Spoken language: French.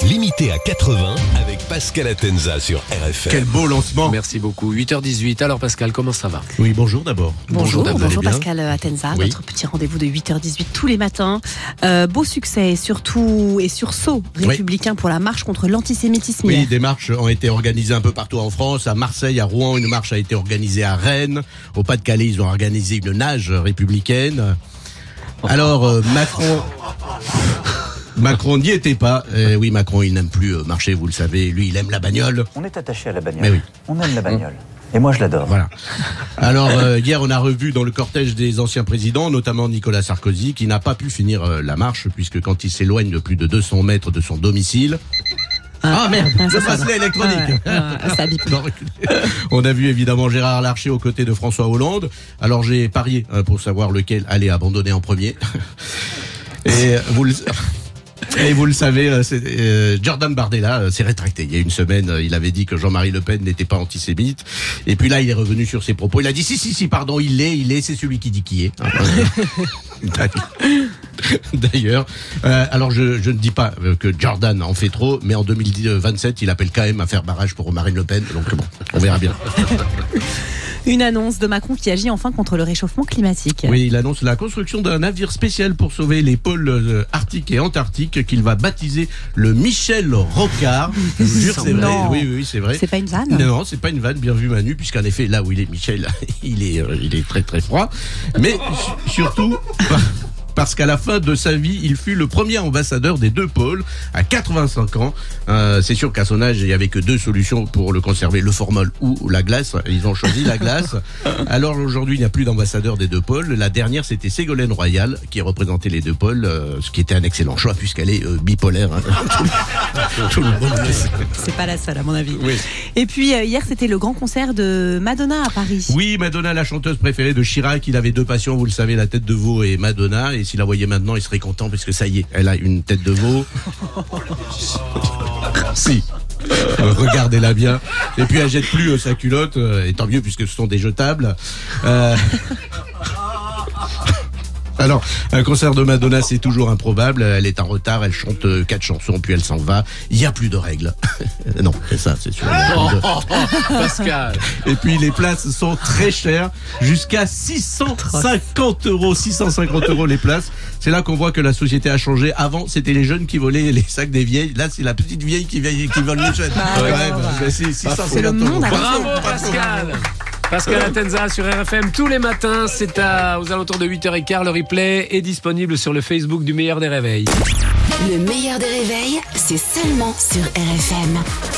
Limité à 80 avec Pascal Atenza sur RFM. Quel beau lancement. Merci beaucoup. 8h18. Alors Pascal, comment ça va? Oui, bonjour d'abord. Bonjour, Bonjour, Pascal Atenza, Oui. notre petit rendez-vous de 8h18 tous les matins. Euh, beau succès, surtout et sursaut républicain pour la marche contre l'antisémitisme. Oui, des marches ont été organisées un peu partout en France. À Marseille, à Rouen, une marche a été organisée à Rennes. Au Pas-de-Calais, ils ont organisé une nage républicaine. Alors, euh, Macron... Macron n'y était pas. Euh, oui, Macron, il n'aime plus euh, marcher, vous le savez. Lui, il aime la bagnole. On est attaché à la bagnole. Mais oui. On aime la bagnole. Et moi, je l'adore. Voilà. Alors euh, hier, on a revu dans le cortège des anciens présidents, notamment Nicolas Sarkozy, qui n'a pas pu finir euh, la marche puisque quand il s'éloigne de plus de 200 mètres de son domicile. Ah, merde, Ah, ça, le ça bracelet va. électronique. Ouais, ouais, ça bip. Non, reculez. On a vu évidemment Gérard Larcher aux côtés de François Hollande. Alors j'ai parié hein, pour savoir lequel allait abandonner en premier. Et vous le... Et vous le savez, euh, euh, Jordan Bardella euh, s'est rétracté. Il y a une semaine, euh, il avait dit que Jean-Marie Le Pen n'était pas antisémite. Et puis là, il est revenu sur ses propos. Il a dit si, si, si, pardon, il l'est, il l'est, c'est celui qui dit qui est. D'ailleurs, euh, alors je, je ne dis pas que Jordan en fait trop, mais en 2027, il appelle quand même à faire barrage pour Marine Le Pen. Donc bon, on verra bien. Une annonce de Macron qui agit enfin contre le réchauffement climatique. Oui, il annonce la construction d'un navire spécial pour sauver les pôles euh, arctiques et antarctiques qu'il va baptiser le Michel Rocard. Je vous jure, c'est vrai. Oui, oui, oui, c'est vrai. C'est pas une vanne? Non, c'est pas une vanne, bien vu Manu, puisqu'en effet, là où il est Michel, il est, euh, il est très très froid. Mais su- surtout, parce qu'à la fin de sa vie, il fut le premier ambassadeur des deux pôles, à 85 ans. Euh, c'est sûr qu'à son âge, il n'y avait que deux solutions pour le conserver, le formol ou la glace. Ils ont choisi la glace. Alors aujourd'hui, il n'y a plus d'ambassadeur des deux pôles. La dernière, c'était Ségolène Royal, qui représentait les deux pôles, euh, ce qui était un excellent choix, puisqu'elle est euh, bipolaire. hein. Tout le monde. C'est pas la seule à mon avis. Oui. Et puis euh, hier c'était le grand concert de Madonna à Paris. Oui, Madonna, la chanteuse préférée de Chirac, il avait deux passions, vous le savez, la tête de veau et Madonna. Et s'il la voyait maintenant, il serait content parce que ça y est, elle a une tête de veau. si. Euh, Regardez-la bien. Et puis elle jette plus euh, sa culotte, euh, et tant mieux puisque ce sont des jetables. Alors, un concert de Madonna, c'est toujours improbable. Elle est en retard, elle chante euh, quatre chansons, puis elle s'en va. Il n'y a plus de règles. non, c'est ça, c'est sûr. Y a plus de- Pascal. et puis les places sont très chères, jusqu'à 650 euros, 650 euros les places. C'est là qu'on voit que la société a changé. Avant, c'était les jeunes qui volaient les sacs des vieilles. Là, c'est la petite vieille qui, vieille- qui vole les jeunes. Bah, Ouais, ouais, bah, ouais. bah, c'est 650 C'est le monde Bravo Pascal. Pascal Atenza sur RFM tous les matins, c'est à, aux alentours de 8h15. Le replay est disponible sur le Facebook du meilleur des réveils. Le meilleur des réveils, c'est seulement sur RFM.